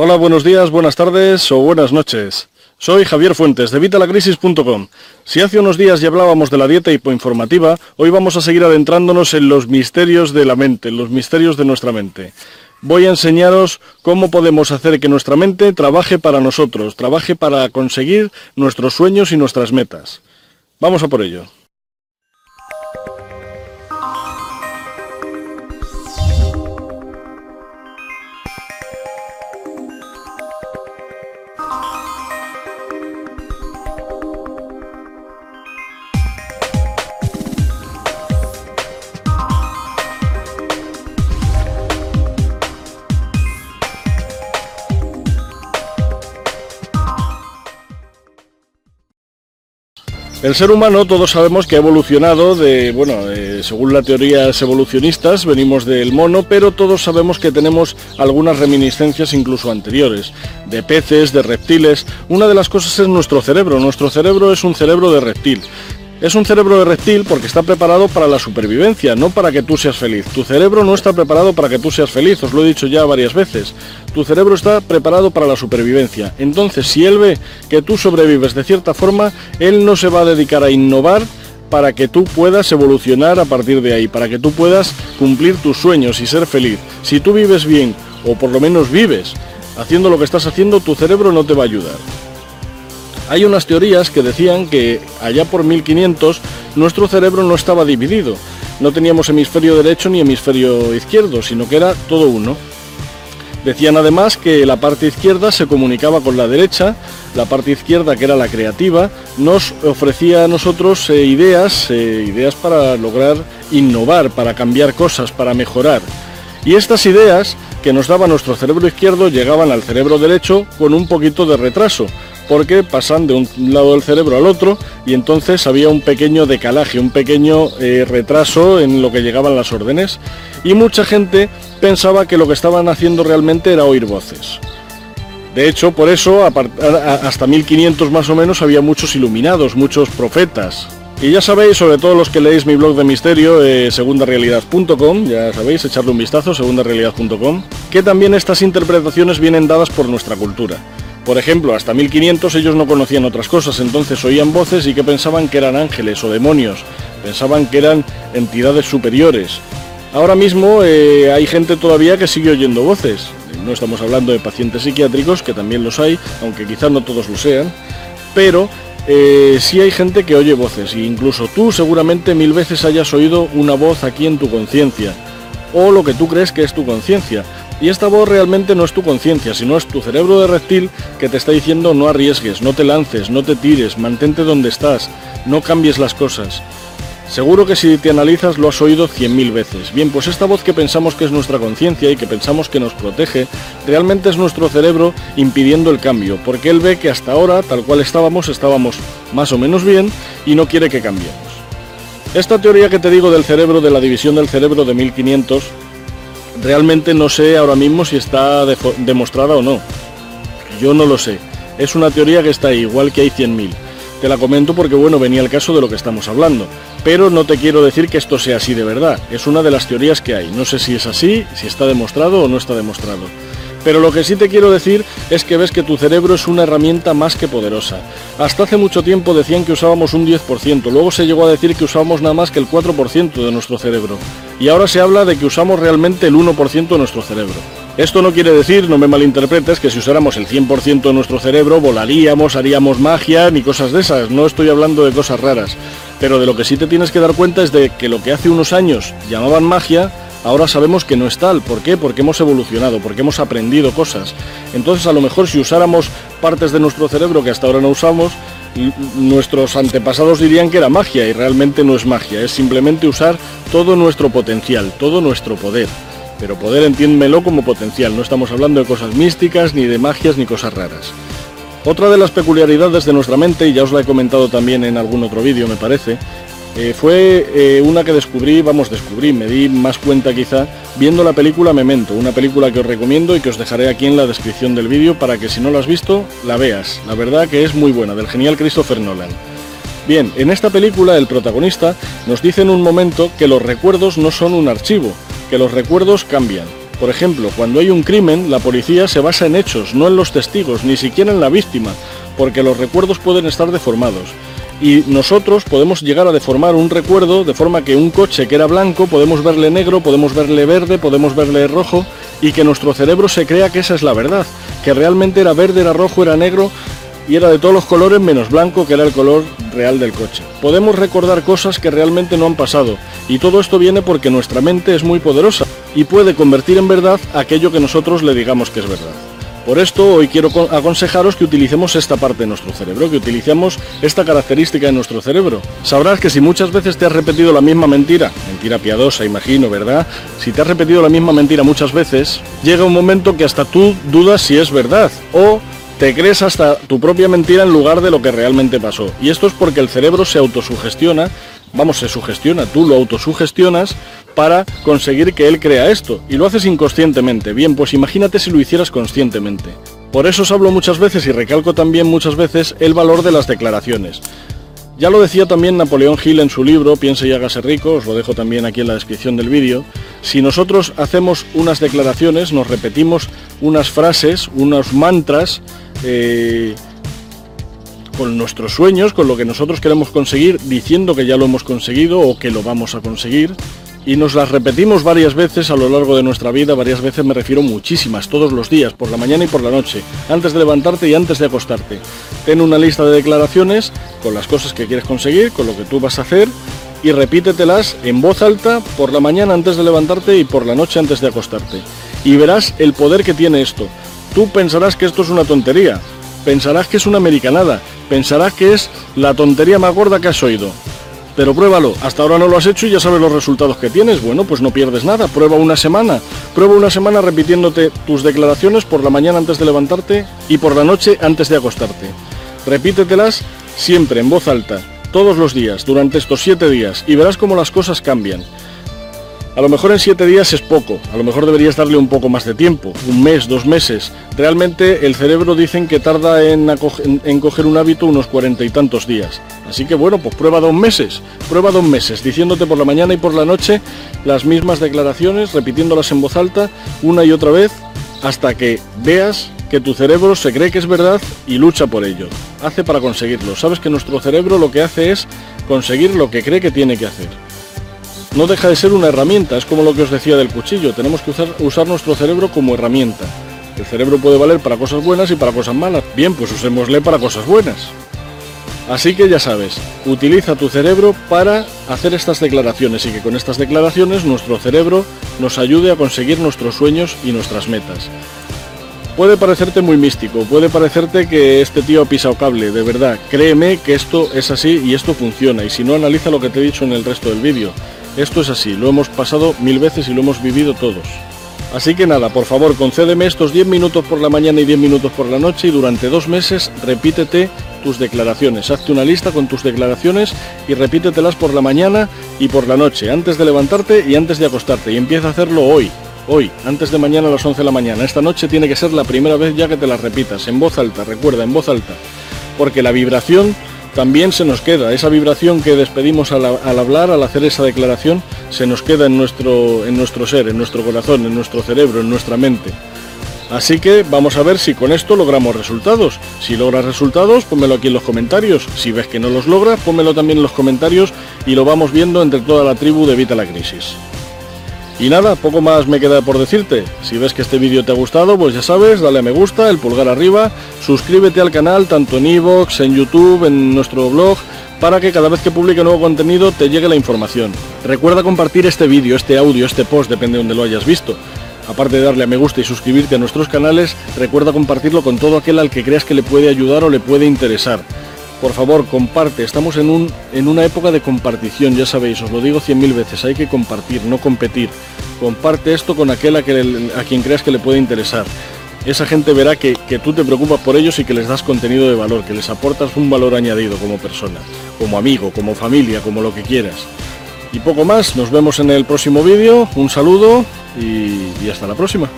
Hola, buenos días, buenas tardes o buenas noches. Soy Javier Fuentes de Vitalacrisis.com. Si hace unos días ya hablábamos de la dieta hipoinformativa, hoy vamos a seguir adentrándonos en los misterios de la mente, en los misterios de nuestra mente. Voy a enseñaros cómo podemos hacer que nuestra mente trabaje para nosotros, trabaje para conseguir nuestros sueños y nuestras metas. Vamos a por ello. El ser humano todos sabemos que ha evolucionado de, bueno, eh, según las teorías evolucionistas, venimos del mono, pero todos sabemos que tenemos algunas reminiscencias incluso anteriores, de peces, de reptiles. Una de las cosas es nuestro cerebro. Nuestro cerebro es un cerebro de reptil. Es un cerebro de reptil porque está preparado para la supervivencia, no para que tú seas feliz. Tu cerebro no está preparado para que tú seas feliz, os lo he dicho ya varias veces. Tu cerebro está preparado para la supervivencia. Entonces, si él ve que tú sobrevives de cierta forma, él no se va a dedicar a innovar para que tú puedas evolucionar a partir de ahí, para que tú puedas cumplir tus sueños y ser feliz. Si tú vives bien, o por lo menos vives, haciendo lo que estás haciendo, tu cerebro no te va a ayudar. Hay unas teorías que decían que allá por 1500 nuestro cerebro no estaba dividido. No teníamos hemisferio derecho ni hemisferio izquierdo, sino que era todo uno. Decían además que la parte izquierda se comunicaba con la derecha, la parte izquierda, que era la creativa, nos ofrecía a nosotros eh, ideas, eh, ideas para lograr innovar, para cambiar cosas, para mejorar. Y estas ideas que nos daba nuestro cerebro izquierdo llegaban al cerebro derecho con un poquito de retraso, porque pasan de un lado del cerebro al otro y entonces había un pequeño decalaje, un pequeño eh, retraso en lo que llegaban las órdenes y mucha gente pensaba que lo que estaban haciendo realmente era oír voces. De hecho, por eso, hasta 1500 más o menos, había muchos iluminados, muchos profetas. Y ya sabéis, sobre todo los que leéis mi blog de misterio, eh, segundarealidad.com, ya sabéis, echarle un vistazo, segundarealidad.com, que también estas interpretaciones vienen dadas por nuestra cultura. Por ejemplo, hasta 1500 ellos no conocían otras cosas, entonces oían voces y que pensaban que eran ángeles o demonios, pensaban que eran entidades superiores. Ahora mismo eh, hay gente todavía que sigue oyendo voces. No estamos hablando de pacientes psiquiátricos, que también los hay, aunque quizás no todos lo sean, pero eh, sí hay gente que oye voces, e incluso tú seguramente mil veces hayas oído una voz aquí en tu conciencia, o lo que tú crees que es tu conciencia. Y esta voz realmente no es tu conciencia, sino es tu cerebro de reptil que te está diciendo no arriesgues, no te lances, no te tires, mantente donde estás, no cambies las cosas. Seguro que si te analizas lo has oído cien mil veces. Bien, pues esta voz que pensamos que es nuestra conciencia y que pensamos que nos protege, realmente es nuestro cerebro impidiendo el cambio, porque él ve que hasta ahora, tal cual estábamos, estábamos más o menos bien y no quiere que cambiemos. Esta teoría que te digo del cerebro, de la división del cerebro de 1500, Realmente no sé ahora mismo si está demostrada o no. Yo no lo sé. Es una teoría que está ahí, igual que hay 100.000. Te la comento porque bueno, venía el caso de lo que estamos hablando. Pero no te quiero decir que esto sea así de verdad. Es una de las teorías que hay. No sé si es así, si está demostrado o no está demostrado. Pero lo que sí te quiero decir es que ves que tu cerebro es una herramienta más que poderosa. Hasta hace mucho tiempo decían que usábamos un 10%, luego se llegó a decir que usábamos nada más que el 4% de nuestro cerebro. Y ahora se habla de que usamos realmente el 1% de nuestro cerebro. Esto no quiere decir, no me malinterpretes, que si usáramos el 100% de nuestro cerebro volaríamos, haríamos magia ni cosas de esas. No estoy hablando de cosas raras. Pero de lo que sí te tienes que dar cuenta es de que lo que hace unos años llamaban magia, ahora sabemos que no es tal. ¿Por qué? Porque hemos evolucionado, porque hemos aprendido cosas. Entonces a lo mejor si usáramos partes de nuestro cerebro que hasta ahora no usamos, nuestros antepasados dirían que era magia y realmente no es magia, es simplemente usar todo nuestro potencial, todo nuestro poder. Pero poder entiéndemelo como potencial, no estamos hablando de cosas místicas, ni de magias, ni cosas raras. Otra de las peculiaridades de nuestra mente, y ya os la he comentado también en algún otro vídeo me parece, eh, fue eh, una que descubrí, vamos, descubrí, me di más cuenta quizá, viendo la película Memento, una película que os recomiendo y que os dejaré aquí en la descripción del vídeo para que si no la has visto, la veas. La verdad que es muy buena, del genial Christopher Nolan. Bien, en esta película el protagonista nos dice en un momento que los recuerdos no son un archivo, que los recuerdos cambian. Por ejemplo, cuando hay un crimen, la policía se basa en hechos, no en los testigos, ni siquiera en la víctima, porque los recuerdos pueden estar deformados. Y nosotros podemos llegar a deformar un recuerdo de forma que un coche que era blanco podemos verle negro, podemos verle verde, podemos verle rojo y que nuestro cerebro se crea que esa es la verdad, que realmente era verde, era rojo, era negro y era de todos los colores menos blanco que era el color real del coche. Podemos recordar cosas que realmente no han pasado y todo esto viene porque nuestra mente es muy poderosa y puede convertir en verdad aquello que nosotros le digamos que es verdad. Por esto hoy quiero aconsejaros que utilicemos esta parte de nuestro cerebro, que utilicemos esta característica de nuestro cerebro. Sabrás que si muchas veces te has repetido la misma mentira, mentira piadosa imagino, ¿verdad? Si te has repetido la misma mentira muchas veces, llega un momento que hasta tú dudas si es verdad o te crees hasta tu propia mentira en lugar de lo que realmente pasó. Y esto es porque el cerebro se autosugestiona, vamos, se sugestiona, tú lo autosugestionas para conseguir que él crea esto. Y lo haces inconscientemente. Bien, pues imagínate si lo hicieras conscientemente. Por eso os hablo muchas veces y recalco también muchas veces el valor de las declaraciones. Ya lo decía también Napoleón Hill en su libro Piense y hágase rico, os lo dejo también aquí en la descripción del vídeo. Si nosotros hacemos unas declaraciones, nos repetimos unas frases, unos mantras, eh, con nuestros sueños, con lo que nosotros queremos conseguir, diciendo que ya lo hemos conseguido o que lo vamos a conseguir. Y nos las repetimos varias veces a lo largo de nuestra vida, varias veces me refiero muchísimas, todos los días, por la mañana y por la noche, antes de levantarte y antes de acostarte. Ten una lista de declaraciones con las cosas que quieres conseguir, con lo que tú vas a hacer y repítetelas en voz alta por la mañana antes de levantarte y por la noche antes de acostarte. Y verás el poder que tiene esto. Tú pensarás que esto es una tontería, pensarás que es una americanada, pensarás que es la tontería más gorda que has oído. Pero pruébalo, hasta ahora no lo has hecho y ya sabes los resultados que tienes. Bueno, pues no pierdes nada, prueba una semana. Prueba una semana repitiéndote tus declaraciones por la mañana antes de levantarte y por la noche antes de acostarte. Repítetelas siempre en voz alta, todos los días, durante estos siete días, y verás cómo las cosas cambian. A lo mejor en siete días es poco, a lo mejor deberías darle un poco más de tiempo, un mes, dos meses. Realmente el cerebro dicen que tarda en, coger un hábito unos cuarenta y tantos días. Así que bueno, pues prueba dos meses, prueba dos meses, diciéndote por la mañana y por la noche las mismas declaraciones, repitiéndolas en voz alta una y otra vez, hasta que veas que tu cerebro se cree que es verdad y lucha por ello. Hace para conseguirlo. Sabes que nuestro cerebro lo que hace es conseguir lo que cree que tiene que hacer no deja de ser una herramienta, es como lo que os decía del cuchillo, tenemos que usar, nuestro cerebro como herramienta. El cerebro puede valer para cosas buenas y para cosas malas. Bien, pues usémosle para cosas buenas. Así que ya sabes, utiliza tu cerebro para hacer estas declaraciones y que con estas declaraciones nuestro cerebro nos ayude a conseguir nuestros sueños y nuestras metas. Puede parecerte muy místico, puede parecerte que este tío ha pisado cable, de verdad, créeme que esto es así y esto funciona, y si no analiza lo que te he dicho en el resto del vídeo. Esto es así, lo hemos pasado mil veces y lo hemos vivido todos. Así que nada, por favor, concédeme estos 10 minutos por la mañana y 10 minutos por la noche y durante dos meses repítete tus declaraciones. Hazte una lista con tus declaraciones y repítetelas por la mañana y por la noche, antes de levantarte y antes de acostarte. Y empieza a hacerlo hoy, hoy, antes de mañana a las 11 de la mañana. Esta noche tiene que ser la primera vez ya que te las repitas, en voz alta, recuerda, en voz alta. Porque la vibración también se nos queda. Esa vibración que despedimos al, hablar, al hacer esa declaración, se nos queda en nuestro, en nuestro ser, en nuestro corazón, en nuestro cerebro, en nuestra mente. Así que vamos a ver si con esto logramos resultados. Si logras resultados, pónmelo aquí en los comentarios. Si ves que no los logras, pónmelo también en los comentarios y lo vamos viendo entre toda la tribu de Evita la Crisis. Y nada, poco más me queda por decirte. Si ves que este vídeo te ha gustado, pues ya sabes, dale a me gusta, el pulgar arriba, suscríbete al canal tanto en iVoox, en YouTube, en nuestro blog, para que cada vez que publique nuevo contenido te llegue la información. Recuerda compartir este vídeo, este audio, este post, depende de donde lo hayas visto. Aparte de darle a me gusta y suscribirte a nuestros canales, recuerda compartirlo con todo aquel al que creas que le puede ayudar o le puede interesar. Por favor, comparte. Estamos en, un, en una época de compartición, ya sabéis, os lo digo cien mil veces. Hay que compartir, no competir. Comparte esto con aquel a, quien creas que le puede interesar. Esa gente verá que, que tú te preocupas por ellos y que les das contenido de valor, que les aportas un valor añadido como persona, como amigo, como familia, como lo que quieras. Y poco más, nos vemos en el próximo vídeo, un saludo y hasta la próxima.